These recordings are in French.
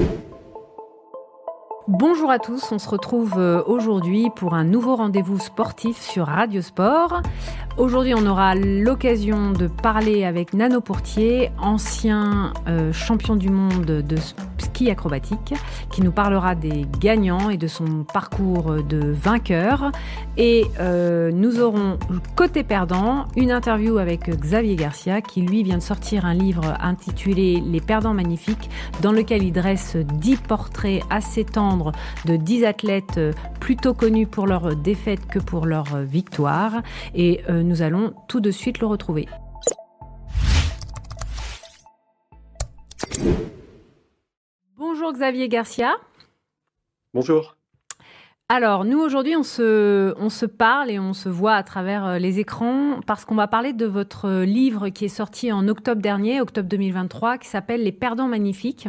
Спасибо. Bonjour à tous, on se retrouve euh, aujourd'hui pour un nouveau rendez-vous sportif sur Radio Sport. Aujourd'hui, on aura l'occasion de parler avec Nano Pourtier, ancien euh, champion du monde de ski acrobatique, qui nous parlera des gagnants et de son parcours de vainqueur. Et euh, nous aurons côté perdant une interview avec Xavier Garcia, qui lui vient de sortir un livre intitulé Les perdants magnifiques, dans lequel il dresse 10 portraits assez tendres de 10 athlètes euh, plutôt connus pour leurs défaites que pour leurs euh, victoires. Et euh, nous allons tout de suite le retrouver. Bonjour Xavier Garcia. Bonjour. Alors, nous aujourd'hui, on se, on se parle et on se voit à travers les écrans parce qu'on va parler de votre livre qui est sorti en octobre dernier, octobre 2023, qui s'appelle Les Perdants Magnifiques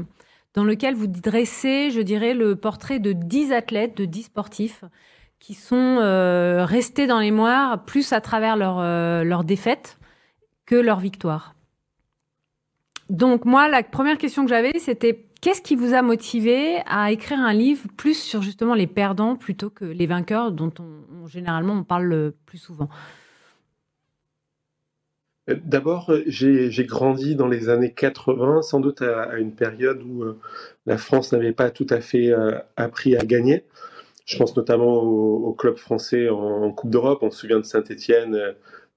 dans lequel vous dressez, je dirais, le portrait de 10 athlètes, de 10 sportifs qui sont euh, restés dans les moires plus à travers leur, euh, défaite que leur victoire. Donc moi, la première question que j'avais, c'était qu'est-ce qui vous a motivé à écrire un livre plus sur justement les perdants plutôt que les vainqueurs dont on, généralement on parle le plus souvent? D'abord, j'ai grandi dans les années 80, sans doute à, une période où euh, la France n'avait pas tout à fait euh, appris à gagner. Je pense notamment au, club français en, Coupe d'Europe. On se souvient de Saint-Étienne euh,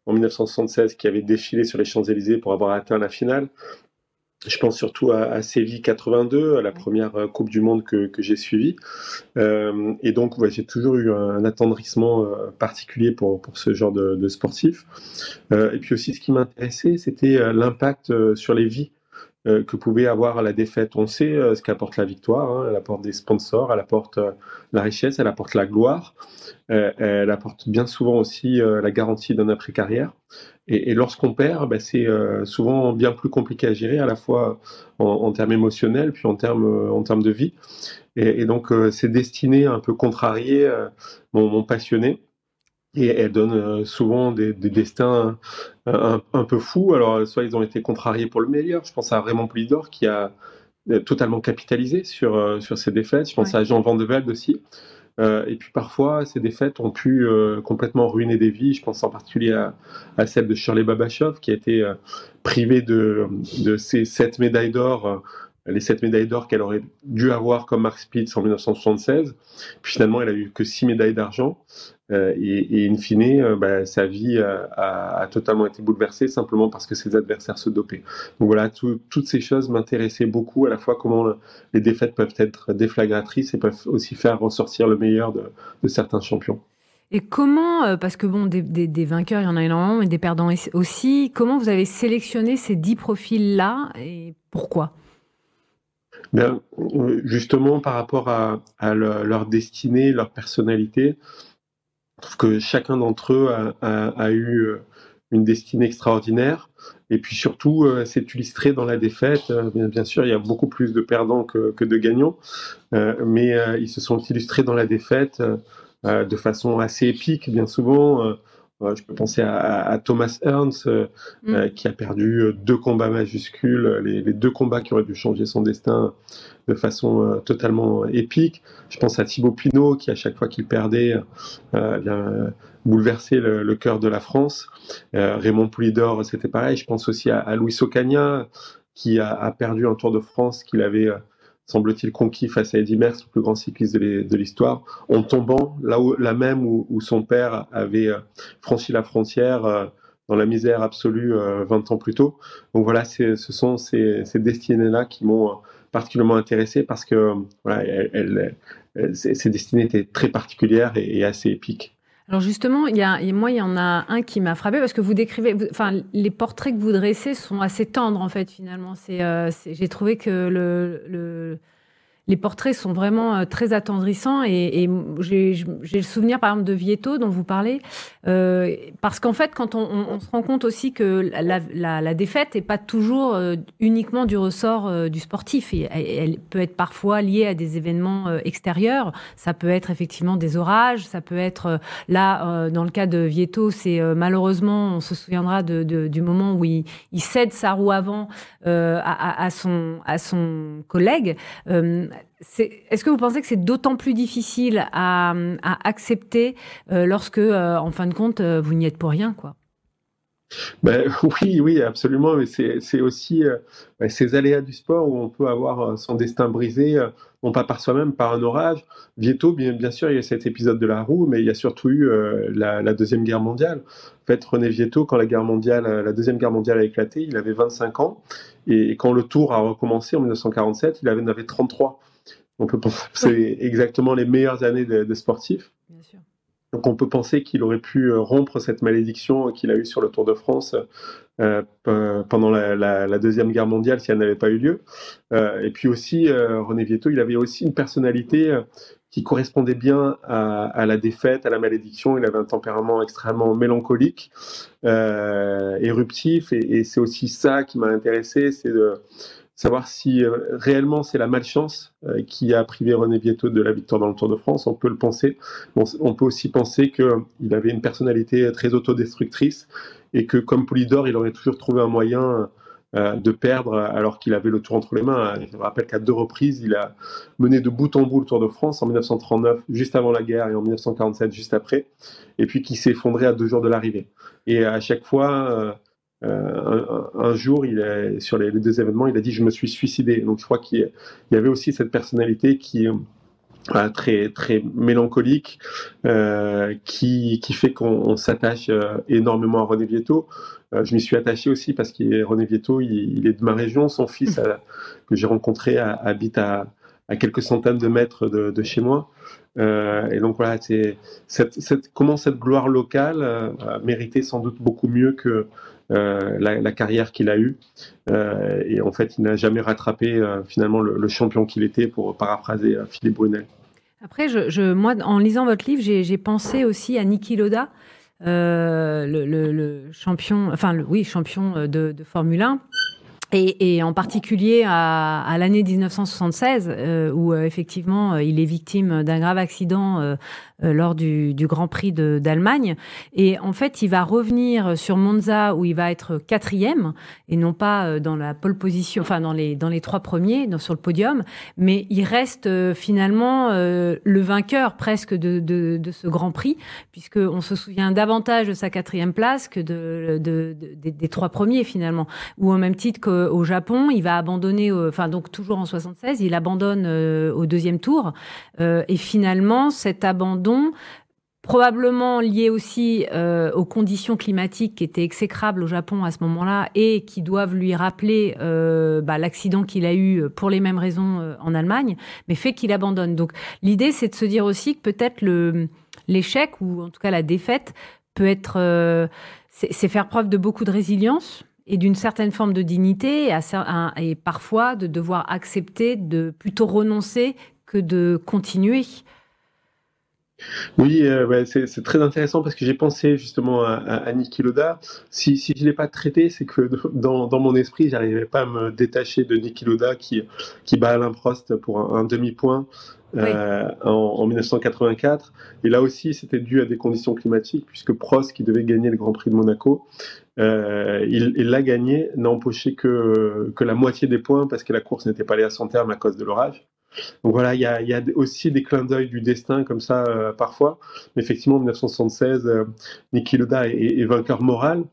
en 1976 qui avait défilé sur les Champs-Élysées pour avoir atteint la finale. Je pense surtout à, Séville 82, à la première euh, Coupe du Monde que, j'ai suivie. Euh, et donc, j'ai toujours eu un, attendrissement euh, particulier pour, pour ce genre de, de sportif. et puis aussi, ce qui m'intéressait, c'était l'impact sur les vies euh, que pouvait avoir la défaite. On sait euh, ce qu'apporte la victoire, hein. elle apporte des sponsors, elle apporte euh, la richesse, elle apporte la gloire, elle apporte bien souvent aussi la garantie d'un après-carrière. Et, lorsqu'on perd, bah, c'est souvent bien plus compliqué à gérer, à la fois en, termes émotionnels, puis en termes, en termes de vie. Et, donc, ces destinées un peu contrariées m'ont passionné et elle donne euh, souvent des, destins un, peu fous. Alors, soit ils ont été contrariés pour le meilleur. Je pense à Raymond Poulidor qui a euh, totalement capitalisé sur, euh, sur ses défaites. Je pense à Jean Van de Velde aussi. Et puis parfois, ces défaites ont pu complètement ruiner des vies. Je pense en particulier à, celle de Shirley Babachov, qui a été privée de, de ses sept médailles d'or les sept médailles d'or qu'elle aurait dû avoir comme Mark Spitz en 1976. Puis finalement, elle a eu que six médailles d'argent. Euh, et, in fine, euh, bah, sa vie a, totalement été bouleversée simplement parce que ses adversaires se dopaient. Donc voilà, toutes ces choses m'intéressaient beaucoup, à la fois comment les défaites peuvent être déflagratrices et peuvent aussi faire ressortir le meilleur de, certains champions. Et comment, euh, parce que bon, des, des, vainqueurs, il y en a énormément, mais des perdants aussi, comment vous avez sélectionné ces dix profils-là et pourquoi? Ben, Justement, par rapport à, leur destinée, leur personnalité, trouve que chacun d'entre eux a, eu euh, une destinée extraordinaire. Et puis surtout, euh, c'est illustré dans la défaite. Euh, bien, sûr, il y a beaucoup plus de perdants que, de gagnants, mais ils se sont illustrés dans la défaite de façon assez épique, bien souvent. Je peux penser à, Thomas Ernst, mm. qui a perdu deux combats majuscules, les, les, deux combats qui auraient dû changer son destin de façon euh, totalement épique. Je pense à Thibaut Pinot qui, à chaque fois qu'il perdait, euh, euh bouleversait le, cœur de la France. Euh, Raymond Poulidor, c'était pareil. Je pense aussi à, à Luis Ocaña qui a, perdu un Tour de France qu'il avait semble-t-il, conquis face à Eddy Merckx, le plus grand cycliste de l'histoire, en tombant là, où, même où, son père avait franchi la frontière dans la misère absolue 20 ans plus tôt. Donc voilà, ce sont ces, ces destinées-là qui m'ont particulièrement intéressé parce que voilà, ses destinées étaient très particulières et, assez épiques. Alors justement, il y a, moi, il y en a un qui m'a frappé parce que vous décrivez, enfin, les portraits que vous dressez sont assez tendres en fait. Finalement, c'est, euh, j'ai trouvé que le, le les portraits sont vraiment euh, très attendrissants et, j'ai le souvenir par exemple de Vieto dont vous parlez euh, parce qu'en fait quand on, se rend compte aussi que la, défaite n'est pas toujours euh, uniquement du ressort du sportif. Et, elle peut être parfois liée à des événements extérieurs. Ça peut être effectivement des orages. Ça peut être là dans le cas de Vieto c'est malheureusement on se souviendra de, du moment où il, cède sa roue avant à, son à son collègue est-ce que vous pensez que c'est d'autant plus difficile à, accepter euh, lorsque, euh, en fin de compte, euh, vous n'y êtes pour rien, quoi? Ben, oui, oui, absolument. Mais c'est aussi ben, ces aléas du sport où on peut avoir son destin brisé, non pas par soi-même, par un orage. Vieto, bien, bien sûr, il y a cet épisode de la roue, mais il y a surtout eu la, Deuxième Guerre mondiale. En fait, René Vieto, quand la, guerre mondiale, la Deuxième Guerre mondiale a éclaté, il avait 25 ans. Et, quand le tour a recommencé en 1947, il il avait 33. On peut penser que c'est exactement les meilleures années de, sportif. Donc on peut penser qu'il aurait pu euh, rompre cette malédiction qu'il a eue sur le Tour de France euh, pendant la, Deuxième Guerre mondiale si elle n'avait pas eu lieu. Euh, et puis aussi, René Vietto, il avait aussi une personnalité qui correspondait bien à, la défaite, à la malédiction. Il avait un tempérament extrêmement mélancolique, éruptif, et c'est aussi ça qui m'a intéressé, c'est de savoir si euh, réellement c'est la malchance euh, qui a privé René Vietto de la victoire dans le Tour de France. On peut le penser. on peut aussi penser qu'il avait une personnalité très autodestructrice et que comme Polydor, il aurait toujours trouvé un moyen euh, de perdre alors qu'il avait le tour entre les mains. Je rappelle qu'à deux reprises, il a mené de bout en bout le Tour de France en 1939, juste avant la guerre, et en 1947, juste après, et puis qui s'est effondré à deux jours de l'arrivée. Et à chaque fois, euh, un, jour, sur les, deux événements, il a dit je me suis suicidé. Donc je crois qu'il y avait aussi cette personnalité qui est très très mélancolique, euh, qui, fait qu'on s'attache euh, énormément à René Vietto. je m'y suis attaché aussi parce que René Vietto, il, est de ma région. Son fils que j'ai rencontré habite à, quelques centaines de mètres de, chez moi. et donc voilà, comment cette gloire locale a mérité sans doute beaucoup mieux que euh, la, carrière qu'il a eue. Euh, et en fait, il n'a jamais rattrapé euh, finalement le, champion qu'il était, pour paraphraser Philippe Brunel. Après, je, moi, en lisant votre livre, j'ai pensé aussi à Niki Loda, le, champion, enfin, oui, champion de, de Formule 1. Et, en particulier à, l'année 1976, où effectivement il est victime d'un grave accident euh, lors du, du, Grand Prix d'Allemagne. Et en fait, il va revenir sur Monza où il va être quatrième et non pas euh, dans la pole position, enfin dans les dans les trois premiers dans, sur le podium, mais il reste euh, finalement le vainqueur presque de, de, de, ce Grand Prix puisque on se souvient davantage de sa quatrième place que de, de des, trois premiers finalement. Ou au même titre qu'au Japon, il va abandonner, enfin donc toujours en 76, il abandonne au deuxième tour et finalement cet abandon probablement lié aussi euh, aux conditions climatiques qui étaient exécrables au Japon à ce moment-là et qui doivent lui rappeler euh, bah, l'accident qu'il a eu pour les mêmes raisons euh, en Allemagne, mais fait qu'il abandonne. Donc l'idée, c'est de se dire aussi que peut-être l'échec ou en tout cas la défaite peut être, c'est faire preuve de beaucoup de résilience et d'une certaine forme de dignité et, et parfois de devoir accepter de plutôt renoncer que de continuer. Oui, euh, c'est très intéressant parce que j'ai pensé justement à, à, Niki Loda. Si, si je ne l'ai pas traité, c'est que dans, dans, mon esprit, j'arrivais pas à me détacher de Niki Loda qui, qui bat Alain Prost pour un, demi-point euh, en, 1984. Et là aussi, c'était dû à des conditions climatiques puisque Prost, qui devait gagner le Grand Prix de Monaco, euh, il l'a gagné, n'a empoché que, que la moitié des points parce que la course n'était pas allée à son terme à cause de l'orage. Donc voilà, il y a, aussi des clins d'œil du destin comme ça euh, parfois. Mais effectivement, en 1976, euh, Niki Loda est, vainqueur moral.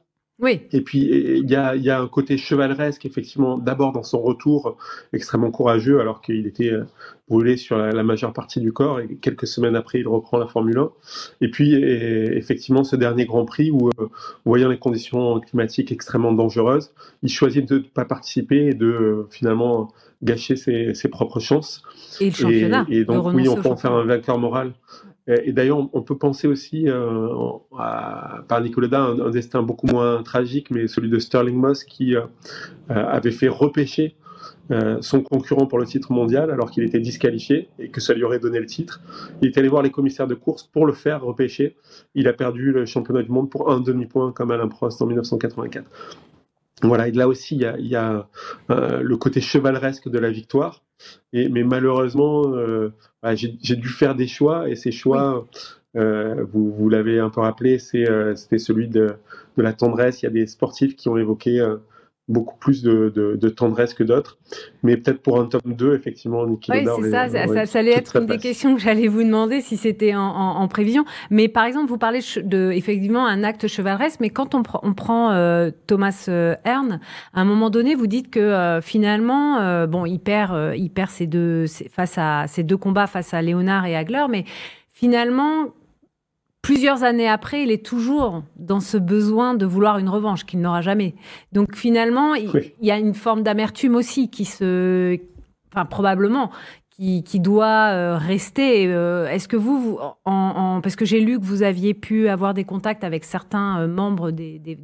Oui. Et puis il y a, un côté chevaleresque, effectivement, d'abord dans son retour extrêmement courageux, alors qu'il était euh, brûlé sur la, majeure partie du corps, et quelques semaines après, il reprend la Formule 1. Et puis effectivement, ce dernier Grand Prix où, voyant les conditions climatiques extrêmement dangereuses, il choisit de ne pas participer et de finalement gâcher ses, propres chances. Et le championnat. Et, donc, oui, on peut en faire un vainqueur moral. Et, d'ailleurs, on, peut penser aussi euh, à, par Nicolas un, un, destin beaucoup moins tragique, mais celui de Sterling Moss qui euh, euh, avait fait repêcher son concurrent pour le titre mondial alors qu'il était disqualifié et que ça lui aurait donné le titre. Il est allé voir les commissaires de course pour le faire repêcher. Il a perdu le championnat du monde pour un demi-point comme Alain Prost en 1984. Voilà, et là aussi, il y a, le côté chevaleresque de la victoire. Et, mais malheureusement, bah, j'ai dû faire des choix, et ces choix, euh, vous, vous l'avez un peu rappelé, euh, c'était celui de, de, la tendresse. Il y a des sportifs qui ont évoqué euh, beaucoup plus de, de, tendresse que d'autres. Mais peut-être pour un top 2, effectivement, Niki Oui, c'est ça, ça, ça, allait être une des questions que j'allais vous demander si c'était en, en, prévision. Mais par exemple, vous parlez de, effectivement, un acte chevaleresque, mais quand on, on prend Thomas Hearn, à un moment donné, vous dites que finalement, bon, il perd, il perd ses deux, face à, ses deux combats face à Léonard et Hagler, mais finalement, plusieurs années après, il est toujours dans ce besoin de vouloir une revanche qu'il n'aura jamais. Donc finalement, il, y a une forme d'amertume aussi qui se, enfin probablement, qui, doit euh, rester. Euh, est-ce que vous, en, parce que j'ai lu que vous aviez pu avoir des contacts avec certains euh, membres des, de,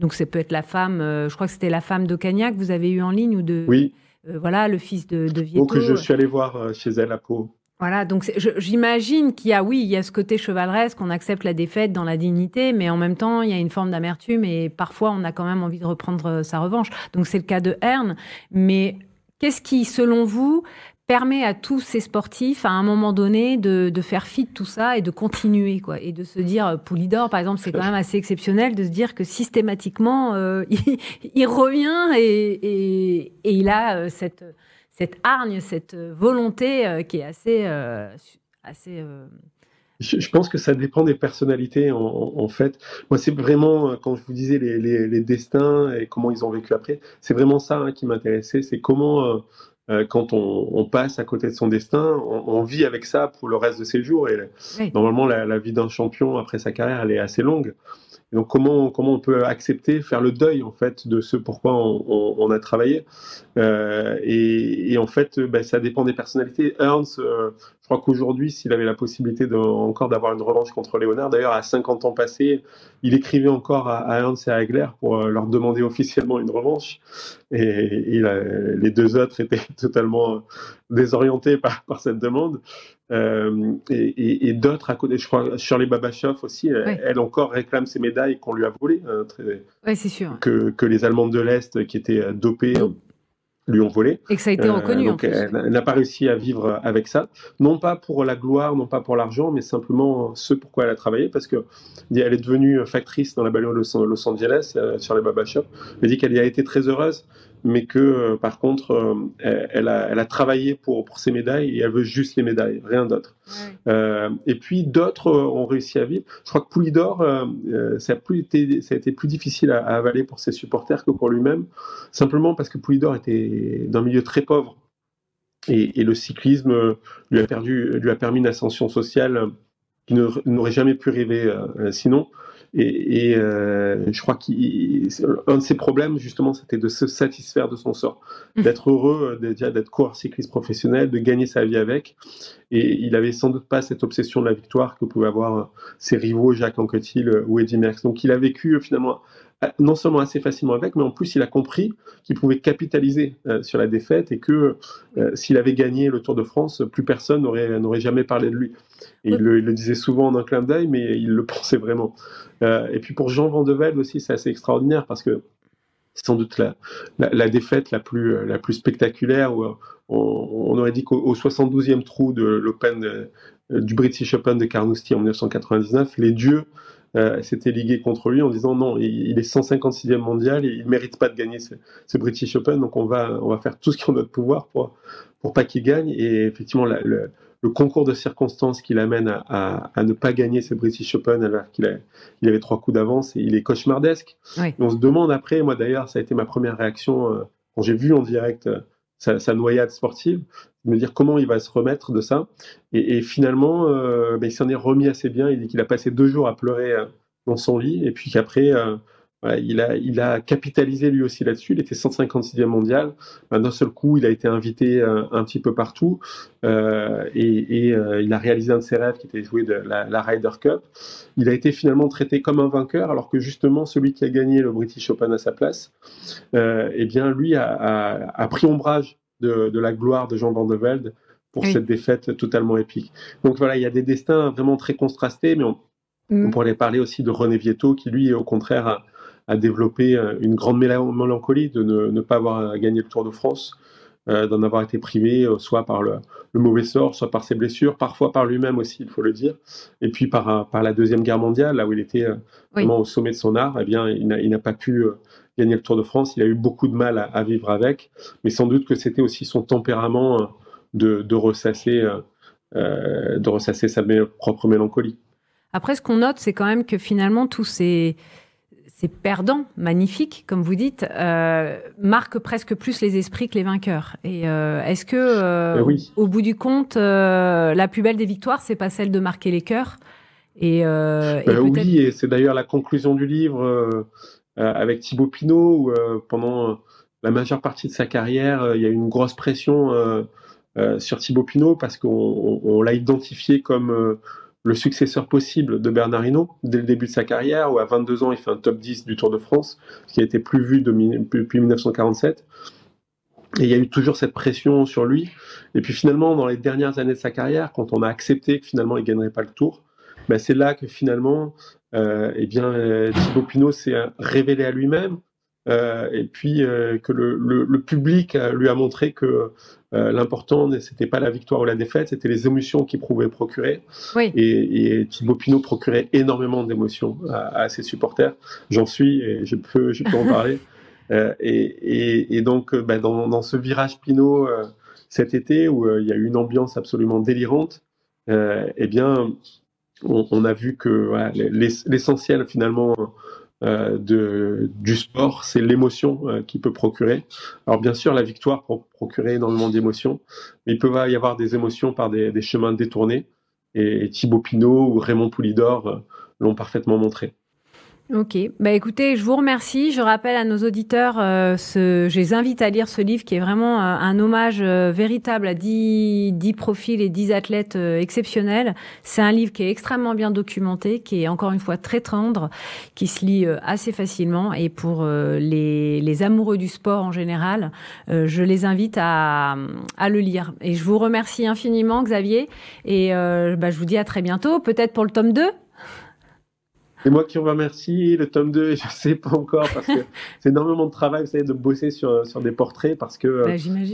donc ça peut être la femme, je crois que c'était la femme de Cagnac que vous avez eu en ligne ou de, oui. voilà, le fils de, de Vieto. Donc je suis allé voir chez elle à Pau. Voilà, donc j'imagine qu'il y a, oui, il y a ce côté chevaleresque, on accepte la défaite dans la dignité, mais en même temps, il y a une forme d'amertume et parfois on a quand même envie de reprendre euh, sa revanche. Donc c'est le cas de Herne. Mais qu'est-ce qui, selon vous, permet à tous ces sportifs, à un moment donné, de, de faire fi de tout ça et de continuer, quoi, et de se dire, euh, Poulidor, par exemple, c'est quand même assez exceptionnel de se dire que systématiquement, euh, il, revient et, et, et il a cette cette hargne, cette euh, volonté euh, qui est assez, euh, assez je, pense que ça dépend des personnalités, en, fait. Moi, c'est vraiment, quand je vous disais les, destins et comment ils ont vécu après, c'est vraiment ça hein, qui m'intéressait. C'est comment, quand on, passe à côté de son destin, on, vit avec ça pour le reste de ses jours. Et normalement, la, la vie d'un champion après sa carrière, elle est assez longue donc comment comment on peut accepter, faire le deuil en fait de ce pourquoi on, a travaillé? Euh, et, en fait, ben, ça dépend des personnalités. Ernst, euh, je crois qu'aujourd'hui, s'il avait la possibilité de, encore d'avoir une revanche contre Léonard, d'ailleurs à 50 ans passés, il écrivait encore à, Ernst et à Hagler pour euh, leur demander officiellement une revanche. Et, les deux autres étaient totalement désorientés par, par cette demande. Euh, et, d'autres à côté, je crois Shirley Babachov aussi, elle, encore réclame ses médailles qu'on lui a volées. Hein, c'est sûr. Que, que, les Allemandes de l'Est qui étaient euh, dopées lui ont volé. Et que ça a été reconnu. donc elle, n'a pas réussi à vivre avec ça. Non pas pour la gloire, non pas pour l'argent, mais simplement ce pourquoi elle a travaillé, parce que elle est devenue factrice dans la bagnole Los Angeles sur les Babachov. Elle dit qu'elle y a été très heureuse mais que euh, par contre, euh, elle, a, elle, a, travaillé pour, pour ses médailles et elle veut juste les médailles, rien d'autre. Euh, et puis d'autres ont réussi à vivre. Je crois que Poulidor, ça, a plus été, ça a été plus difficile à, avaler pour ses supporters que pour lui-même, simplement parce que Poulidor était d'un milieu très pauvre. Et, et, le cyclisme lui a, perdu, lui a permis une ascension sociale qui n'aurait jamais pu rêver sinon. Et, euh, je crois qu'un de ses problèmes, justement, c'était de se satisfaire de son sort, mmh. d'être heureux, euh, déjà d'être coureur cycliste professionnel, de gagner sa vie avec. Et il avait sans doute pas cette obsession de la victoire que pouvaient avoir euh, ses rivaux Jacques Anquetil ou Eddie Merckx. Donc il a vécu finalement non seulement assez facilement avec, mais en plus il a compris qu'il pouvait capitaliser sur la défaite et que s'il avait gagné le Tour de France, plus personne n'aurait jamais parlé de lui. Et il le, disait souvent en un clin d'œil, mais il le pensait vraiment. Euh, et puis pour Jean Van de Velde aussi, c'est assez extraordinaire parce que c'est sans doute la, la, défaite la plus, la plus spectaculaire. Où on, aurait dit qu'au 72e trou de l'Open euh, du British Open de Carnoustie en 1999, les dieux euh, s'étaient ligués contre lui en disant non, il, est 156e mondial et il ne mérite pas de gagner ce, British Open, donc on va, on va faire tout ce qui est en notre pouvoir pour, pour pas qu'il gagne. Et effectivement, le, le concours de circonstances qui l'amène à, ne pas gagner ce British Open alors qu'il il avait trois coups d'avance et il est cauchemardesque. On se demande après, moi d'ailleurs, ça a été ma première réaction euh, quand j'ai vu en direct euh, sa, noyade sportive, me dire comment il va se remettre de ça. Et, finalement, euh, ben, il s'en est remis assez bien. Il qu'il a passé deux jours à pleurer dans son lit et puis qu'après, il, a, il a capitalisé lui aussi là-dessus. Il était 156e mondial. Ben, d'un seul coup, il a été invité euh, un petit peu partout euh, et, euh, il a réalisé un de ses rêves qui était jouer de la, Ryder Cup. Il a été finalement traité comme un vainqueur, alors que justement celui qui a gagné le British Open à sa place, eh bien lui a, pris ombrage de, la gloire de Jean Van de Velde pour cette défaite totalement épique. Donc voilà, il y a des destins vraiment très contrastés, mais on, on pourrait parler aussi de René Vietto qui lui, au contraire, a a développé euh, une grande mélancolie de ne, pas avoir gagné le Tour de France, euh, d'en avoir été privé, euh, soit par le, mauvais sort, soit par ses blessures, parfois par lui-même aussi, il faut le dire, et puis par, par la Deuxième Guerre mondiale, là où il était vraiment au sommet de son art, eh bien, il n'a pas pu gagner le Tour de France, il a eu beaucoup de mal à, vivre avec, mais sans doute que c'était aussi son tempérament de, de ressasser, de ressasser sa propre mélancolie. Après, ce qu'on note, c'est quand même que finalement, tous ces ces perdants magnifiques, comme vous dites, euh, marquent presque plus les esprits que les vainqueurs. Et euh, est-ce que, euh, ben au, bout du compte, la plus belle des victoires, c'est pas celle de marquer les cœurs et, ben Oui, et c'est d'ailleurs la conclusion du livre avec Thibaut Pinot, où pendant la majeure partie de sa carrière, il y a eu une grosse pression sur Thibaut Pinot parce qu'on l'a identifié comme le successeur possible de Bernard Hinault dès le début de sa carrière, où à 22 ans, il fait un top 10 du Tour de France, ce qui a été plus vu depuis 1947. Et il y a eu toujours cette pression sur lui. Et puis finalement, dans les dernières années de sa carrière, quand on a accepté que finalement il ne gagnerait pas le Tour, ben c'est là que finalement, euh, eh bien, Thibaut Pinot s'est révélé à lui-même. Euh, et puis euh, que le, le, public lui a montré que euh, l'important, c'était pas la victoire ou la défaite, c'était les émotions qu'il pouvait procurer. Et, et, Thibaut Pinot procurait énormément d'émotions à, ses supporters. J'en suis et je peux, je peux en parler. Euh, et, et, donc, euh, bah, dans, dans, ce virage Pinot cet été, où il y a eu une ambiance absolument délirante, eh bien, on, on, a vu que voilà, l'essentiel finalement euh, du sport, c'est l'émotion euh, qu'il peut procurer. Alors bien sûr, la victoire peut procurer énormément d'émotions, mais il peut y avoir des émotions par des, chemins détournés. Et Thibaut Pinot ou Raymond Poulidor euh, l'ont parfaitement montré. Ok, bah écoutez, je vous remercie. Je rappelle à nos auditeurs, euh, ce, je les invite à lire ce livre qui est vraiment euh, un hommage euh, véritable à dix, dix profils et dix athlètes exceptionnels. C'est un livre qui est extrêmement bien documenté, qui est encore une fois très tendre, qui se lit assez facilement. Et pour les, les amoureux du sport en général, je les invite à, à le lire. Et je vous remercie infiniment, Xavier. Et bah, je vous dis à très bientôt, peut-être pour le tome 2 c'est moi qui vous remercie. Le tome 2, je ne sais pas encore parce que c'est énormément de travail, vous savez, de bosser sur, sur des portraits parce que bah,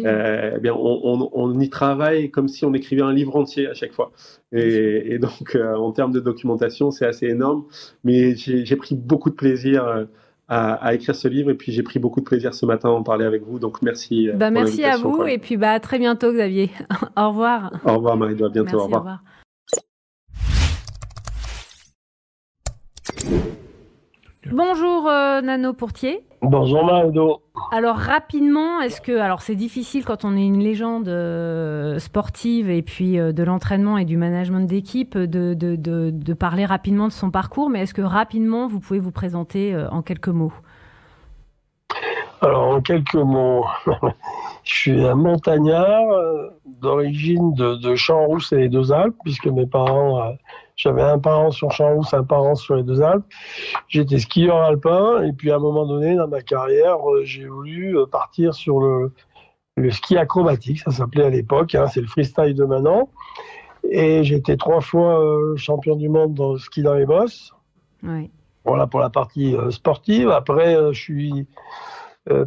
euh, eh bien, on, on, y travaille comme si on écrivait un livre entier à chaque fois. Et, et donc, euh, en termes de documentation, c'est assez énorme. Mais j'ai pris beaucoup de plaisir. Euh, à, à, écrire ce livre et puis j'ai pris beaucoup de plaisir ce matin à en parler avec vous donc merci bah, merci à vous et puis bah à très bientôt Xavier au revoir au revoir Marie à bientôt au revoir. Au revoir. Bonjour euh, Nano Pourtier. Bonjour Mardo. Alors rapidement, est-ce que alors c'est difficile quand on est une légende euh, sportive et puis euh, de l'entraînement et du management d'équipe de, de, de, parler rapidement de son parcours, mais est-ce que rapidement vous pouvez vous présenter en quelques mots? Alors en quelques mots, je suis un montagnard d'origine de, de Champs-Rousse et les Deux Alpes, puisque mes parents j'avais un parent sur Champs-Rousse, un parent sur les deux Alpes. J'étais skieur alpin et puis à un moment donné dans ma carrière, euh, j'ai voulu euh, partir sur le, le ski acrobatique, ça s'appelait à l'époque, hein, c'est le freestyle de maintenant. Et j'étais trois fois euh, champion du monde dans le ski dans les bosses. Oui. Voilà pour la partie sportive. Après, je suis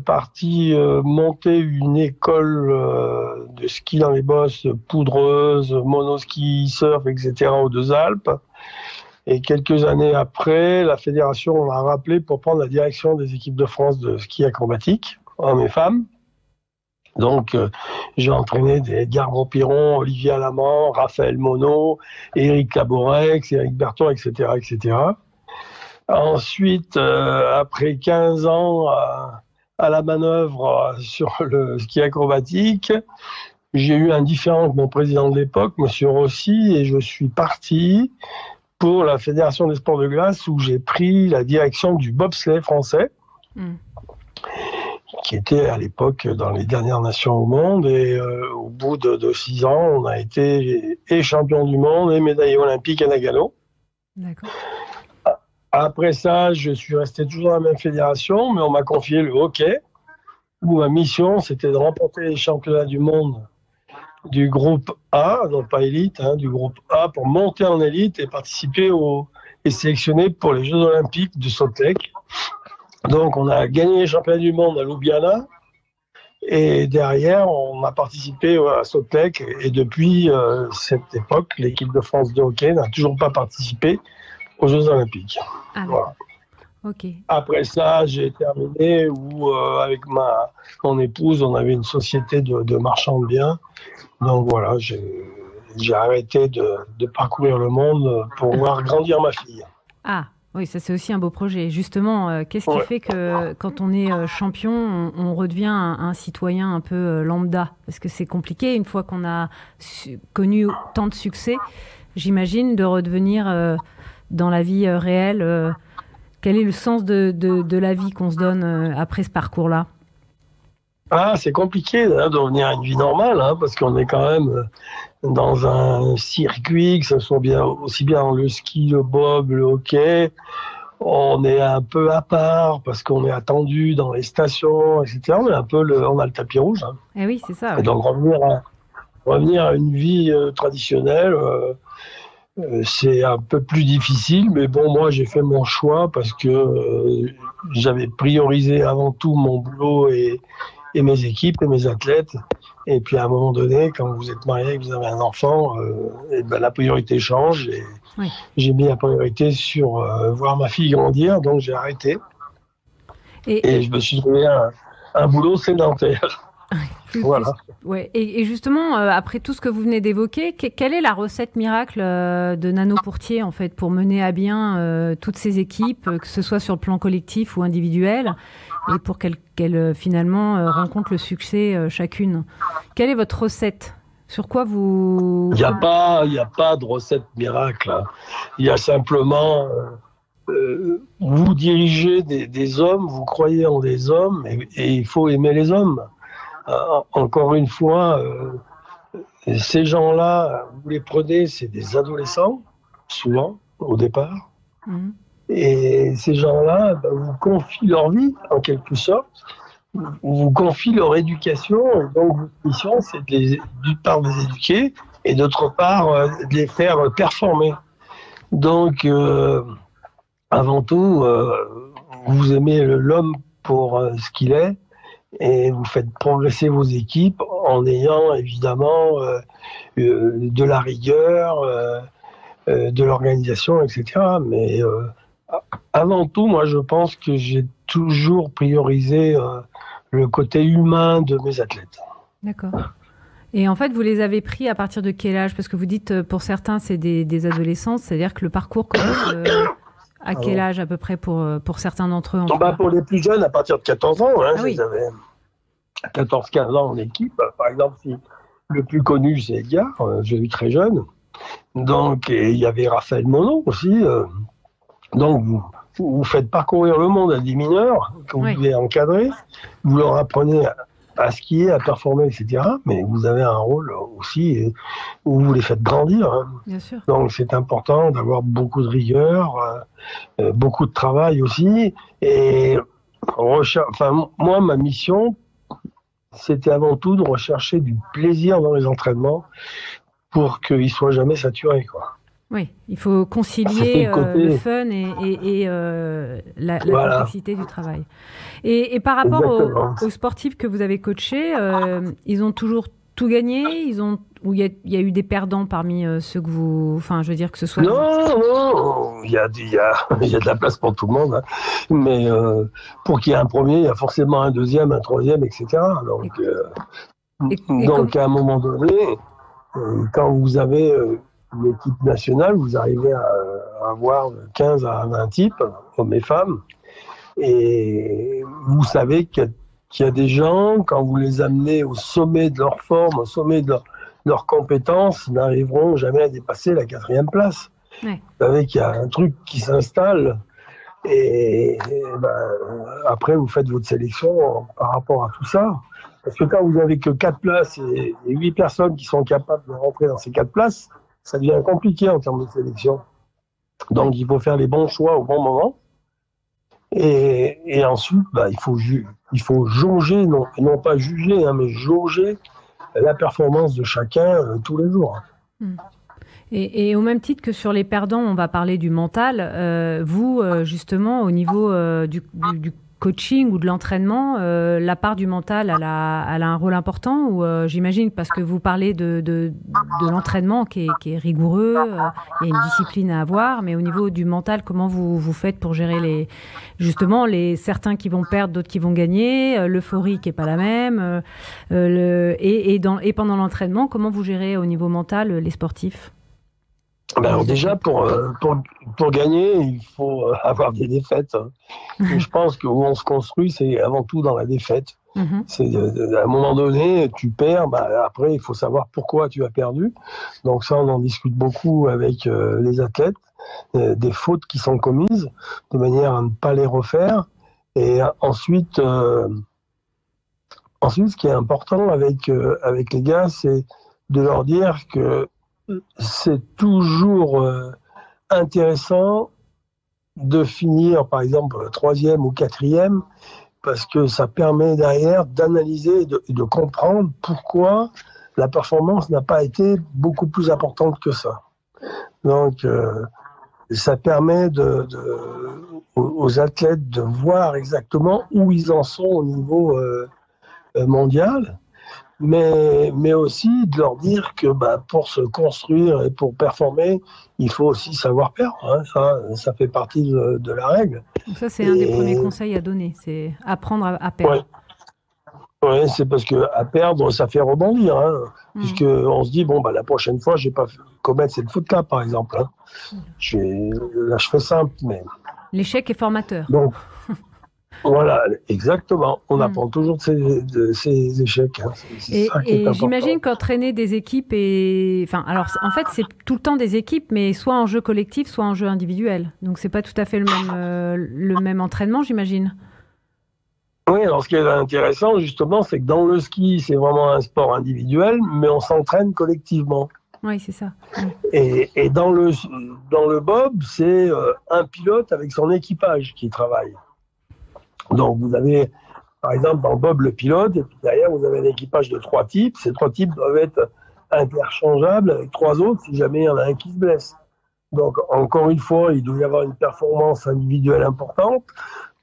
parti euh, monter une école euh, de ski dans les bosses, poudreuse, monoski, surf, etc. aux deux Alpes. Et quelques années après, la fédération m'a rappelé pour prendre la direction des équipes de France de ski acrobatique, hommes et femmes. Donc, j'ai entraîné des Edgar Rompiron, Olivier Alamand, Raphaël Monod, Éric Laborex, Éric Berton, etc., etc. Ensuite, après 15 ans la manœuvre euh, sur le ski acrobatique. J'ai eu un différent avec mon président de l'époque, Monsieur Rossi, et je suis parti pour la Fédération des sports de glace où j'ai pris la direction du bobsleigh français, mm. qui était à l'époque dans les dernières nations au monde. Et euh, au bout de, six ans, on a été et champion du monde et médaillé olympique à Nagano. Après ça, je suis resté toujours dans la même fédération, mais on m'a confié le hockey, où ma mission, c'était de remporter les championnats du monde du groupe A, donc pas élite, hein, du groupe A pour monter en élite et participer au, et sélectionner pour les Jeux Olympiques de Salt Donc on a gagné les championnats du monde à Ljubljana et derrière on a participé à Salt et depuis euh, cette époque l'équipe de France de hockey n'a toujours pas participé aux Jeux Olympiques. Ah, Après ça, j'ai terminé où, euh, avec ma, mon épouse, on avait une société de, de marchands de biens donc voilà, j'ai arrêté de, parcourir le monde pour voir grandir ma fille. Ah, oui, ça c'est aussi un beau projet. Justement, euh, qu'est-ce qui fait que quand on est euh, champion, on, redevient un, citoyen un peu euh, lambda? Parce que c'est compliqué une fois qu'on a connu tant de succès, j'imagine, de redevenir dans la vie réelle. quel est le sens de, de la vie qu'on se donne après ce parcours-là? Ah, c'est compliqué hein, de revenir à une vie normale, hein, parce qu'on est quand même euh, dans un circuit, que ce soit bien, aussi bien le ski, le bob, le hockey. On est un peu à part parce qu'on est attendu dans les stations, etc. On, est un peu le, on a le tapis rouge. Hein. Eh oui, c'est ça. Et donc revenir à, revenir à une vie euh, traditionnelle, euh, c'est un peu plus difficile. Mais bon, moi, j'ai fait mon choix parce que j'avais priorisé avant tout mon boulot et, et mes équipes et mes athlètes. Et puis à un moment donné, quand vous êtes marié et que vous avez un enfant, euh, et ben, la priorité change. Et j'ai mis la priorité sur euh, voir ma fille grandir, donc j'ai arrêté. Et, je me suis trouvé un, un boulot sédentaire. Voilà. Ouais. Et, justement, euh, après tout ce que vous venez d'évoquer, quelle est la recette miracle de Nano Pourtier en fait pour mener à bien toutes ces équipes, que ce soit sur le plan collectif ou individuel et pour qu'elles euh, finalement euh, rencontrent le succès euh, chacune? Quelle est votre recette? Sur quoi vous... Il n'y a, pas, a pas de recette miracle. Hein. Il y a simplement... vous dirigez des, hommes, vous croyez en des hommes, et, il faut aimer les hommes. Encore une fois, ces gens-là, vous les prenez, c'est des adolescents, souvent, au départ. Mmh. Et ces gens-là bah, vous confient leur vie, en quelque sorte, vous confient leur éducation. Et donc, votre mission, c'est d'une part de les éduquer et d'autre part euh, de les faire performer. Donc, euh, avant tout, euh, vous aimez l'homme pour ce qu'il est et vous faites progresser vos équipes en ayant évidemment de la rigueur, de l'organisation, etc. Mais avant tout, moi, je pense que j'ai toujours priorisé euh, le côté humain de mes athlètes. D'accord. Et en fait, vous les avez pris à partir de quel âge? Parce que vous dites, euh, pour certains, c'est des, adolescents, c'est-à-dire que le parcours commence euh, à quel âge à peu près pour, pour certains d'entre eux bah, Pour les plus jeunes, à partir de 14 ans. Hein, ah, oui. 14-15 ans en équipe. Par exemple, le plus connu, c'est Edgar, j'ai vu très jeune. Donc, il y avait Raphaël Monod aussi, donc, vous, vous faites parcourir le monde à des mineurs que vous devez encadrer, vous leur apprenez à, skier, à performer, etc. Mais vous avez un rôle aussi euh, où vous les faites grandir. Hein. Bien sûr. Donc, c'est important d'avoir beaucoup de rigueur, euh, euh, beaucoup de travail aussi. Et enfin, moi, ma mission, c'était avant tout de rechercher du plaisir dans les entraînements pour qu'ils soient jamais saturés, quoi. Oui, il faut concilier euh, le fun et, euh, la, complexité du travail. Et, par rapport aux, sportifs que vous avez coachés, euh, ils ont toujours tout gagné Ils ont ou il y, a eu des perdants parmi ceux que vous, enfin, je veux dire que ce soit. Non, non, il y a, y, y a de la place pour tout le monde, hein. mais pour qu'il y ait un premier, il y a forcément un deuxième, un troisième, etc. Donc, donc à un moment donné, quand vous avez l'équipe nationale, vous arrivez à, avoir 15 à 20 types, hommes et femmes, et vous savez qu'il y, a des gens, quand vous les amenez au sommet de leur forme, au sommet de leurs compétences, n'arriveront jamais à dépasser la quatrième place. Vous savez qu'il y a un truc qui s'installe et, ben, après vous faites votre sélection par rapport à tout ça. Parce que quand vous avez que quatre places et, huit personnes qui sont capables de rentrer dans ces quatre places, ça devient compliqué en termes de sélection. Donc il faut faire les bons choix au bon moment. Et, ensuite, bah, il, faut il faut jauger, non, non pas juger, hein, mais jauger la performance de chacun euh, tous les jours. Hmm. Et, au même titre que sur les perdants, on va parler du mental. Euh, vous, euh, justement, au niveau du, du, coaching ou de l'entraînement, euh, la part du mental, elle a, elle a un rôle important ou euh, j'imagine parce que vous parlez de, de, de l'entraînement qui est, qui est, rigoureux, euh, il y a une discipline à avoir, mais au niveau du mental, comment vous, vous faites pour gérer les justement les certains qui vont perdre, d'autres qui vont gagner, l'euphorie qui est pas la même, le, et, et, dans, et pendant l'entraînement, comment vous gérez au niveau mental les sportifs? Ben déjà, pour, euh, pour, pour, gagner, il faut euh, avoir des défaites. Hein. je pense que où on se construit, c'est avant tout dans la défaite. Mhm. C'est à un moment donné, tu perds. Ben après, il faut savoir pourquoi tu as perdu. Donc ça, on en discute beaucoup avec euh, les athlètes. des fautes qui sont commises, de manière à ne pas les refaire. Et ensuite, ensuite, ce qui est important avec avec les gars, c'est de leur dire que c'est toujours euh, intéressant de finir, par exemple, troisième ou quatrième, parce que ça permet derrière d'analyser et de, comprendre pourquoi la performance n'a pas été beaucoup plus importante que ça. Donc, euh, ça permet aux athlètes de voir exactement où ils en sont au niveau euh, mondial mais, mais aussi de leur dire que bah, pour se construire et pour performer, il faut aussi savoir perdre. Hein. Ça, ça fait partie de, la règle. ça, c'est un des premiers conseils à donner, c'est apprendre à, perdre. Oui, c'est parce que à perdre, ça fait rebondir. Hein, mmh. Puisqu'on se dit, bon, bah, la prochaine fois, je vais pas commettre cette faute-là, par exemple. Hein. Mmh. Je, là, je fais simple, mais. L'échec est formateur. Donc, voilà, exactement. On hmm. apprend toujours de ces, échecs. Hein. Et, j'imagine qu'entraîner des équipes et, enfin, alors en fait c'est tout le temps des équipes, mais soit en jeu collectif, soit en jeu individuel. Donc c'est pas tout à fait le même, euh, le même entraînement, j'imagine. Oui, alors ce qui est intéressant justement, c'est que dans le ski, c'est vraiment un sport individuel, mais on s'entraîne collectivement. Oui, c'est ça. Et, et, dans le dans le bob, c'est euh, un pilote avec son équipage qui travaille. Donc vous avez, par exemple, dans Bob le pilote, et puis derrière, vous avez un équipage de trois types. Ces trois types doivent être interchangeables avec trois autres si jamais il y en a un qui se blesse. Donc, encore une fois, il doit y avoir une performance individuelle importante,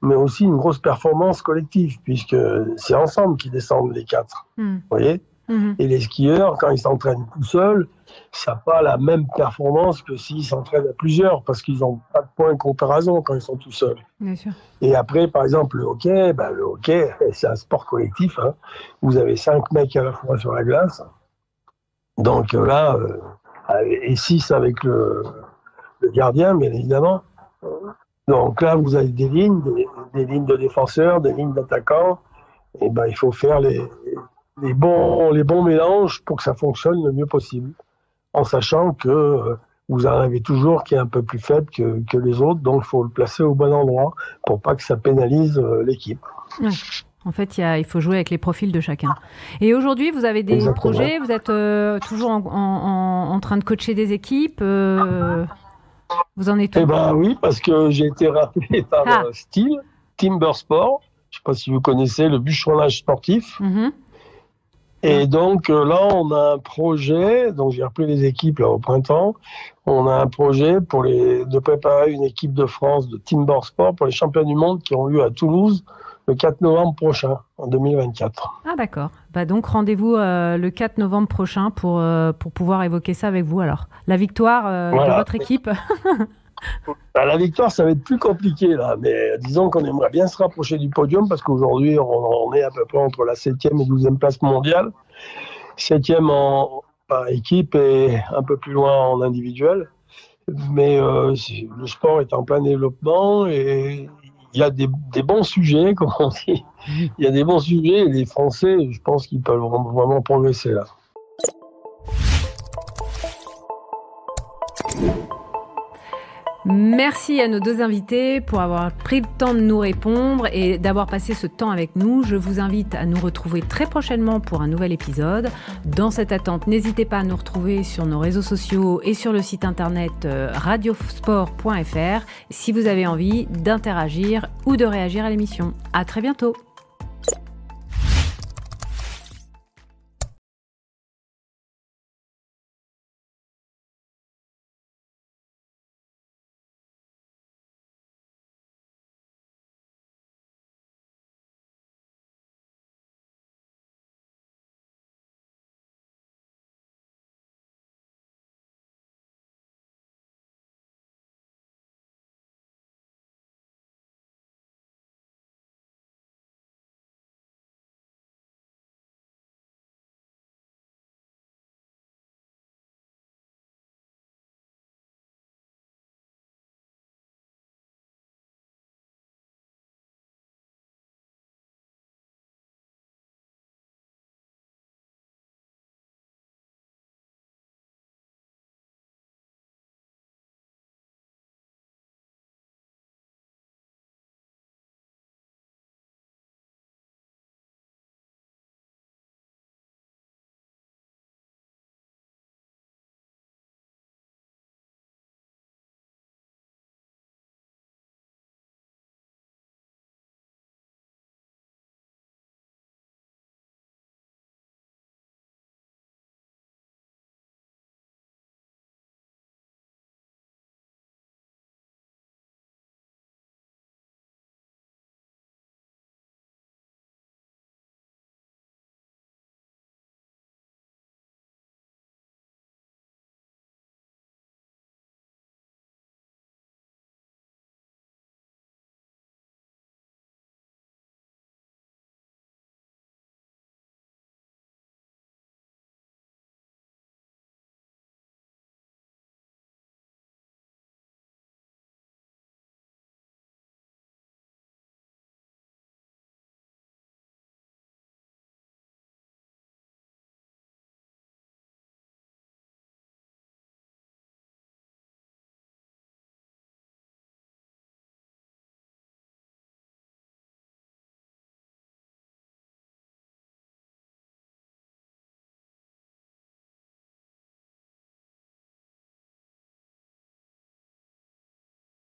mais aussi une grosse performance collective, puisque c'est ensemble qu'ils descendent les quatre. Hmm. Vous voyez? Mhm. Et les skieurs, quand ils s'entraînent tout seuls, ça n'a pas la même performance que s'ils s'entraînent à plusieurs, parce qu'ils n'ont pas de point de comparaison quand ils sont tout seuls. Et après, par exemple, le hockey, ben, le hockey, c'est un sport collectif. Hein. Vous avez cinq mecs à la fois sur la glace. Donc euh, là, euh, et six avec le, gardien, bien évidemment. Donc là, vous avez des lignes, des, lignes de défenseurs, des lignes d'attaquants. Et ben, il faut faire les, les bons, les bons mélanges pour que ça fonctionne le mieux possible, en sachant que euh, vous en avez toujours qui est un peu plus faible que, que les autres, donc il faut le placer au bon endroit pour pas que ça pénalise euh, l'équipe. En fait, il, il, faut jouer avec les profils de chacun. Et aujourd'hui, vous avez des projets, vous êtes euh, toujours en, en, en, train de coacher des équipes. vous en êtes Eh ben oui, parce que j'ai été rappelé par ah. Steel, Timber Sport. Je ne sais pas si vous connaissez le bûcheronnage sportif. Mm-hmm. Et donc euh, là, on a un projet, donc j'ai repris les équipes là au printemps. On a un projet pour les, de préparer une équipe de France de Timber Sport pour les championnats du monde qui ont lieu à Toulouse le 4 novembre prochain, en 2024. Ah d'accord. Bah donc rendez-vous euh, le 4 novembre prochain pour, euh, pour pouvoir évoquer ça avec vous alors. La victoire de votre équipe Bah, la victoire, ça va être plus compliqué là, mais disons qu'on aimerait bien se rapprocher du podium parce qu'aujourd'hui, on, est à peu près entre la 7e et 12e place mondiale. 7e en, équipe et un peu plus loin en individuel. Mais euh, le sport est en plein développement et il y a des, bons sujets, comme on dit. Il y a des bons sujets et les Français, je pense qu'ils peuvent vraiment progresser là. Merci à nos deux invités pour avoir pris le temps de nous répondre et d'avoir passé ce temps avec nous. Je vous invite à nous retrouver très prochainement pour un nouvel épisode. Dans cette attente, n'hésitez pas à nous retrouver sur nos réseaux sociaux et sur le site internet euh, radiosport.fr si vous avez envie d'interagir ou de réagir à l'émission. À très bientôt.